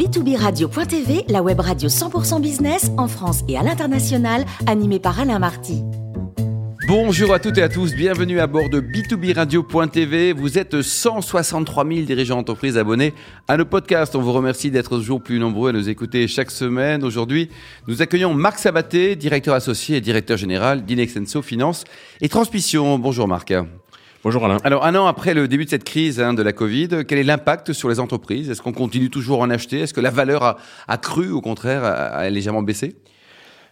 b2b-radio.tv, la web radio 100% business en France et à l'international, animée par Alain Marty. Bonjour à toutes et à tous, bienvenue à bord de B2B Radio.tv. Vous êtes 163 000 dirigeants d'entreprise abonnés à nos podcasts. On vous remercie d'être toujours plus nombreux à nous écouter chaque semaine. Aujourd'hui, nous accueillons Marc Sabaté, directeur associé et directeur général d'Inexenso Finance et Transmission. Bonjour Marc. Bonjour Alain. Alors un an après le début de cette crise hein, de la Covid, quel est l'impact sur les entreprises? Est-ce qu'on continue toujours à en acheter? Est-ce que la valeur a, a cru, au contraire, a, a légèrement baissé?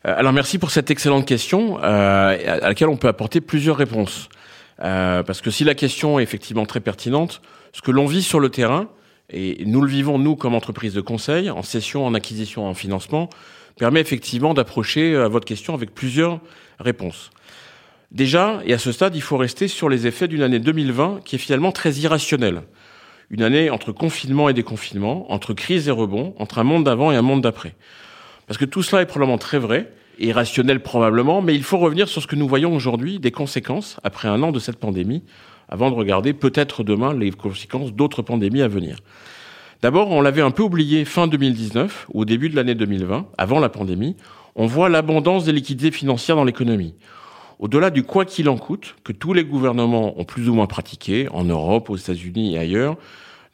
Euh, Alors merci pour cette excellente question euh, à laquelle on peut apporter plusieurs réponses. Euh, parce que si la question est effectivement très pertinente, ce que l'on vit sur le terrain, et nous le vivons nous comme entreprise de conseil, en session, en acquisition, en financement, permet effectivement d'approcher votre question avec plusieurs réponses. Déjà, et à ce stade, il faut rester sur les effets d'une année 2020 qui est finalement très irrationnelle. Une année entre confinement et déconfinement, entre crise et rebond, entre un monde d'avant et un monde d'après. Parce que tout cela est probablement très vrai, irrationnel probablement, mais il faut revenir sur ce que nous voyons aujourd'hui, des conséquences, après un an de cette pandémie, avant de regarder peut-être demain les conséquences d'autres pandémies à venir. D'abord, on l'avait un peu oublié fin 2019, au début de l'année 2020, avant la pandémie, on voit l'abondance des liquidités financières dans l'économie. Au-delà du quoi qu'il en coûte, que tous les gouvernements ont plus ou moins pratiqué, en Europe, aux États-Unis et ailleurs,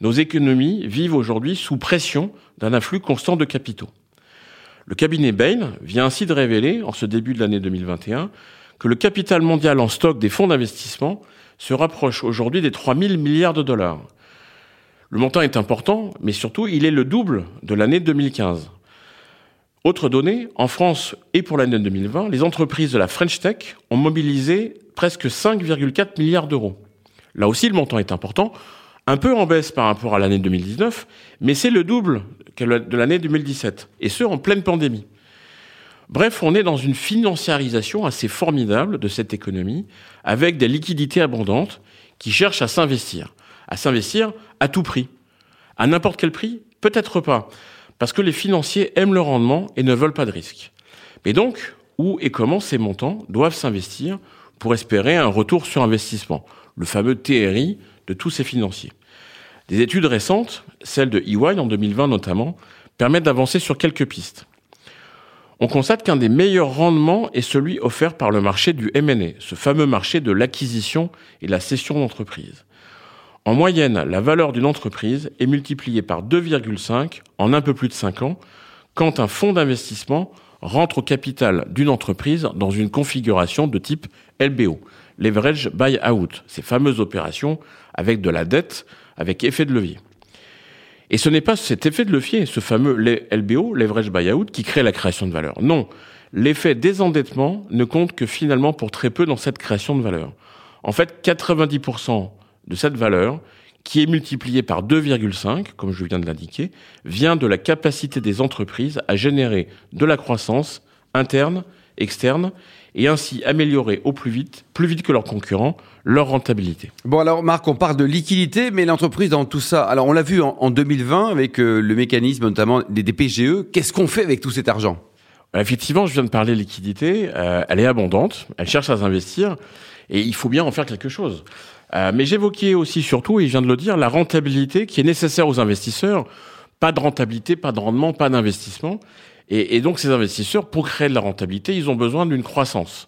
nos économies vivent aujourd'hui sous pression d'un afflux constant de capitaux. Le cabinet Bain vient ainsi de révéler, en ce début de l'année 2021, que le capital mondial en stock des fonds d'investissement se rapproche aujourd'hui des 3 000 milliards de dollars. Le montant est important, mais surtout, il est le double de l'année 2015. Autre donnée, en France et pour l'année 2020, les entreprises de la French Tech ont mobilisé presque 5,4 milliards d'euros. Là aussi, le montant est important, un peu en baisse par rapport à l'année 2019, mais c'est le double de l'année 2017, et ce, en pleine pandémie. Bref, on est dans une financiarisation assez formidable de cette économie, avec des liquidités abondantes qui cherchent à s'investir. À s'investir à tout prix. À n'importe quel prix Peut-être pas parce que les financiers aiment le rendement et ne veulent pas de risque. Mais donc, où et comment ces montants doivent s'investir pour espérer un retour sur investissement, le fameux TRI de tous ces financiers? Des études récentes, celles de EY en 2020 notamment, permettent d'avancer sur quelques pistes. On constate qu'un des meilleurs rendements est celui offert par le marché du M&A, ce fameux marché de l'acquisition et la cession d'entreprise. En moyenne, la valeur d'une entreprise est multipliée par 2,5 en un peu plus de 5 ans quand un fonds d'investissement rentre au capital d'une entreprise dans une configuration de type LBO, leverage buy-out, ces fameuses opérations avec de la dette, avec effet de levier. Et ce n'est pas cet effet de levier, ce fameux LBO, leverage buy-out, qui crée la création de valeur. Non, l'effet désendettement ne compte que finalement pour très peu dans cette création de valeur. En fait, 90% de cette valeur, qui est multipliée par 2,5, comme je viens de l'indiquer, vient de la capacité des entreprises à générer de la croissance interne, externe, et ainsi améliorer au plus vite, plus vite que leurs concurrents, leur rentabilité. Bon alors Marc, on parle de liquidité, mais l'entreprise dans tout ça, alors on l'a vu en, 2020 avec euh, le mécanisme notamment des, PGE, qu'est-ce qu'on fait avec tout cet argent? Effectivement, je viens de parler de liquidité, euh, elle est abondante, elle cherche à s'investir, et il faut bien en faire quelque chose. Euh, mais j'évoquais aussi surtout, et je viens de le dire, la rentabilité qui est nécessaire aux investisseurs. Pas de rentabilité, pas de rendement, pas d'investissement. Et, et, donc ces investisseurs, pour créer de la rentabilité, ils ont besoin d'une croissance.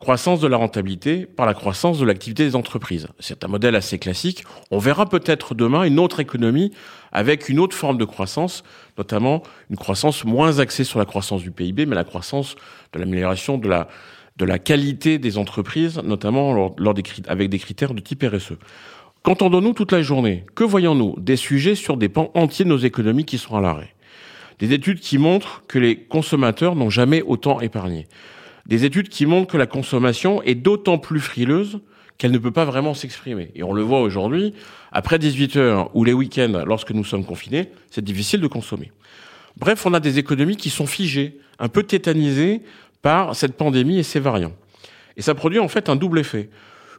Croissance de la rentabilité par la croissance de l'activité des entreprises. C'est un modèle assez classique. On verra peut-être demain une autre économie avec une autre forme de croissance, notamment une croissance moins axée sur la croissance du PIB, mais la croissance de l'amélioration de la, de la qualité des entreprises, notamment lors, des, avec des critères de type RSE. Qu'entendons-nous toute la journée? Que voyons-nous? Des sujets sur des pans entiers de nos économies qui sont à l'arrêt. Des études qui montrent que les consommateurs n'ont jamais autant épargné. Des études qui montrent que la consommation est d'autant plus frileuse qu'elle ne peut pas vraiment s'exprimer. Et on le voit aujourd'hui, après 18 heures ou les week-ends, lorsque nous sommes confinés, c'est difficile de consommer. Bref, on a des économies qui sont figées, un peu tétanisées par cette pandémie et ses variants. Et ça produit en fait un double effet.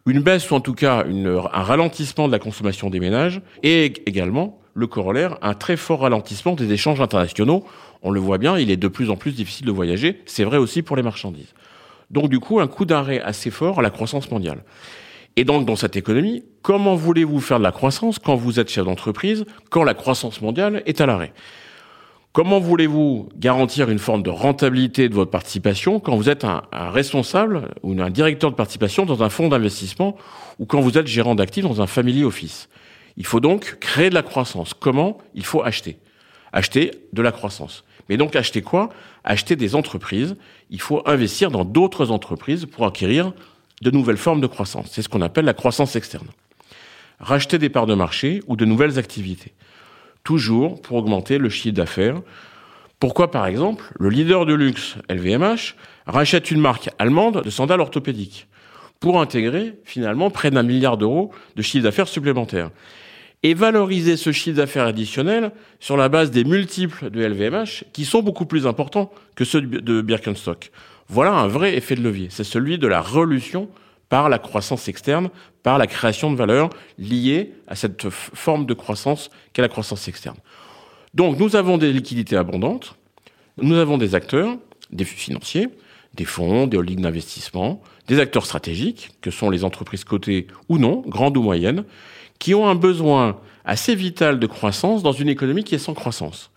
Une baisse ou en tout cas un ralentissement de la consommation des ménages et également le corollaire, un très fort ralentissement des échanges internationaux. On le voit bien, il est de plus en plus difficile de voyager. C'est vrai aussi pour les marchandises. Donc du coup, un coup d'arrêt assez fort à la croissance mondiale. Et donc dans cette économie, comment voulez-vous faire de la croissance quand vous êtes chef d'entreprise, quand la croissance mondiale est à l'arrêt? Comment voulez-vous garantir une forme de rentabilité de votre participation quand vous êtes un, responsable ou un directeur de participation dans un fonds d'investissement ou quand vous êtes gérant d'actifs dans un family office? Il faut donc créer de la croissance. Comment? Il faut acheter. Acheter de la croissance. Mais donc acheter quoi? Acheter des entreprises. Il faut investir dans d'autres entreprises pour acquérir de nouvelles formes de croissance. C'est ce qu'on appelle la croissance externe. Racheter des parts de marché ou de nouvelles activités toujours pour augmenter le chiffre d'affaires. Pourquoi, par exemple, le leader de luxe, LVMH, rachète une marque allemande de sandales orthopédiques pour intégrer finalement près d'un milliard d'euros de chiffre d'affaires supplémentaire et valoriser ce chiffre d'affaires additionnel sur la base des multiples de LVMH qui sont beaucoup plus importants que ceux de Birkenstock. Voilà un vrai effet de levier. C'est celui de la relution par la croissance externe, par la création de valeur liée à cette forme de croissance qu'est la croissance externe. Donc nous avons des liquidités abondantes, nous avons des acteurs, des financiers, des fonds, des holdings d'investissement, des acteurs stratégiques, que sont les entreprises cotées ou non, grandes ou moyennes, qui ont un besoin assez vital de croissance dans une économie qui est sans croissance.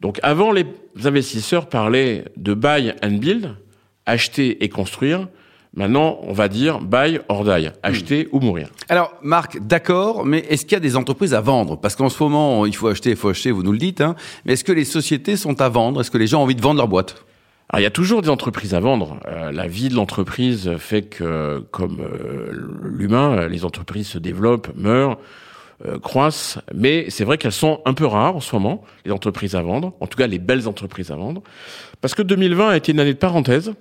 Donc avant, les investisseurs parlaient de buy and build, acheter et construire. Maintenant, on va dire buy or die, acheter ou mourir. Alors, Marc, d'accord, mais est-ce qu'il y a des entreprises à vendre? Parce qu'en ce moment, il faut acheter, il faut acheter, vous nous le dites, hein, mais est-ce que les sociétés sont à vendre? Est-ce que les gens ont envie de vendre leur boîte? Alors, il y a toujours des entreprises à vendre. Euh, la vie de l'entreprise fait que, comme euh, l'humain, les entreprises se développent, meurent, euh, croissent, mais c'est vrai qu'elles sont un peu rares en ce moment, les entreprises à vendre, en tout cas les belles entreprises à vendre, parce que 2020 a été une année de parenthèse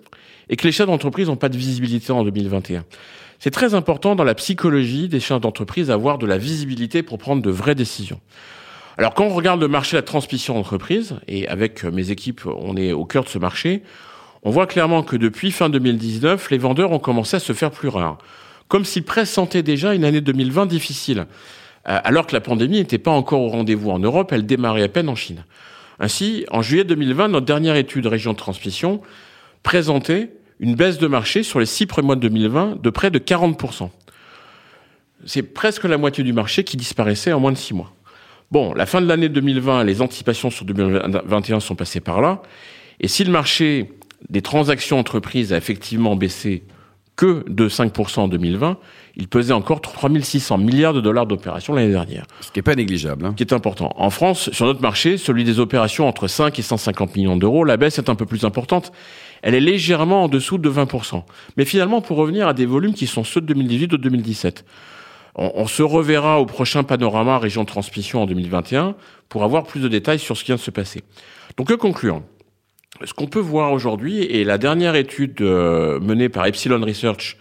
et que les chefs d'entreprise n'ont pas de visibilité en 2021. C'est très important dans la psychologie des chefs d'entreprise d'avoir de la visibilité pour prendre de vraies décisions. Alors quand on regarde le marché de la transmission d'entreprise, et avec mes équipes, on est au cœur de ce marché, on voit clairement que depuis fin 2019, les vendeurs ont commencé à se faire plus rares. Comme s'ils pressentaient déjà une année 2020 difficile. Euh, alors que la pandémie n'était pas encore au rendez-vous en Europe, elle démarrait à peine en Chine. Ainsi, en juillet 2020, notre dernière étude région de transmission présentait une baisse de marché sur les six premiers mois de 2020 de près de 40%. C'est presque la moitié du marché qui disparaissait en moins de six mois. Bon, la fin de l'année 2020, les anticipations sur 2021 sont passées par là. Et si le marché des transactions entreprises a effectivement baissé que de 5% en 2020, il pesait encore 3600 milliards de dollars d'opérations l'année dernière. Ce qui n'est pas négligeable. Hein. Ce qui est important. En France, sur notre marché, celui des opérations entre 5 et 150 millions d'euros, la baisse est un peu plus importante elle est légèrement en dessous de 20%. Mais finalement, pour revenir à des volumes qui sont ceux de 2018 ou de 2017, on, se reverra au prochain panorama région de transmission en 2021 pour avoir plus de détails sur ce qui vient de se passer. Donc, que conclure? Ce qu'on peut voir aujourd'hui, et la dernière étude euh, menée par Epsilon Research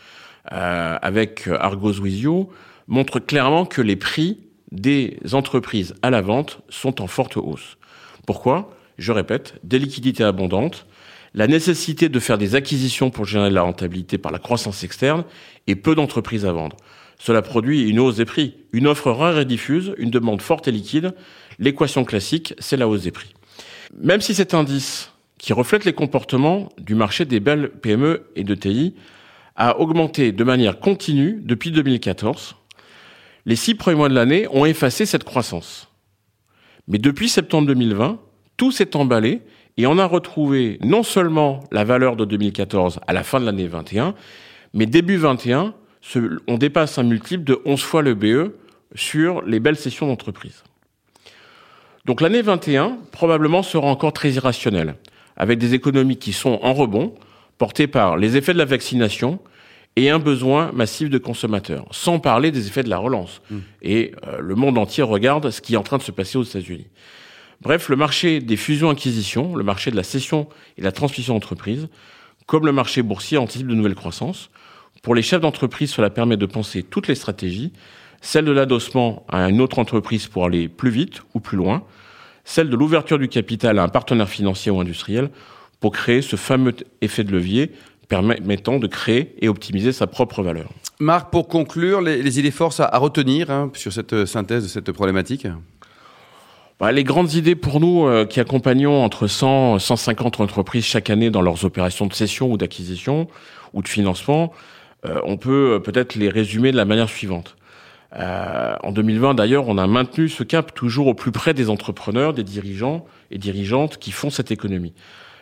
euh, avec Argos Wizio montre clairement que les prix des entreprises à la vente sont en forte hausse. Pourquoi? Je répète, des liquidités abondantes, la nécessité de faire des acquisitions pour générer la rentabilité par la croissance externe et peu d'entreprises à vendre. Cela produit une hausse des prix, une offre rare et diffuse, une demande forte et liquide. L'équation classique, c'est la hausse des prix. Même si cet indice, qui reflète les comportements du marché des belles PME et de TI, a augmenté de manière continue depuis 2014, les six premiers mois de l'année ont effacé cette croissance. Mais depuis septembre 2020, tout s'est emballé et on a retrouvé non seulement la valeur de 2014 à la fin de l'année 21, mais début 21, on dépasse un multiple de 11 fois le BE sur les belles sessions d'entreprise. Donc l'année 21 probablement sera encore très irrationnelle, avec des économies qui sont en rebond, portées par les effets de la vaccination et un besoin massif de consommateurs, sans parler des effets de la relance. Mmh. Et euh, le monde entier regarde ce qui est en train de se passer aux États-Unis. Bref, le marché des fusions-acquisitions, le marché de la cession et de la transmission d'entreprise, comme le marché boursier, anticipe de nouvelles croissances. Pour les chefs d'entreprise, cela permet de penser toutes les stratégies, celle de l'adossement à une autre entreprise pour aller plus vite ou plus loin, celle de l'ouverture du capital à un partenaire financier ou industriel pour créer ce fameux effet de levier permettant de créer et optimiser sa propre valeur. Marc, pour conclure, les, idées forces à, retenir hein, sur cette synthèse de cette problématique? Bah, les grandes idées pour nous euh, qui accompagnons entre 100 et 150 entreprises chaque année dans leurs opérations de cession ou d'acquisition ou de financement, euh, on peut euh, peut-être les résumer de la manière suivante. Euh, en 2020, d'ailleurs, on a maintenu ce cap toujours au plus près des entrepreneurs, des dirigeants et dirigeantes qui font cette économie.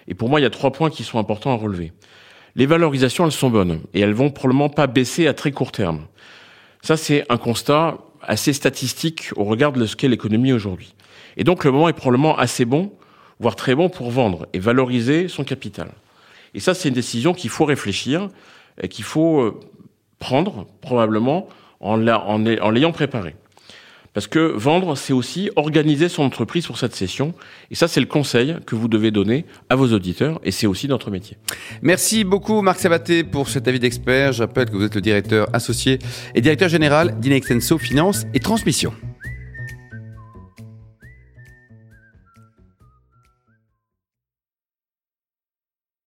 Et pour moi, il y a trois points qui sont importants à relever. Les valorisations, elles sont bonnes et elles vont probablement pas baisser à très court terme. Ça, c'est un constat assez statistique au regard de ce qu'est l'économie aujourd'hui. Et donc, le moment est probablement assez bon, voire très bon pour vendre et valoriser son capital. Et ça, c'est une décision qu'il faut réfléchir, et qu'il faut euh, prendre probablement en l'ayant préparé. Parce que vendre, c'est aussi organiser son entreprise pour cette session. Et ça, c'est le conseil que vous devez donner à vos auditeurs. Et c'est aussi notre métier. Merci beaucoup, Marc Sabaté, pour cet avis d'expert. Je rappelle que vous êtes le directeur associé et directeur général d'Inextenso Finance et Transmission.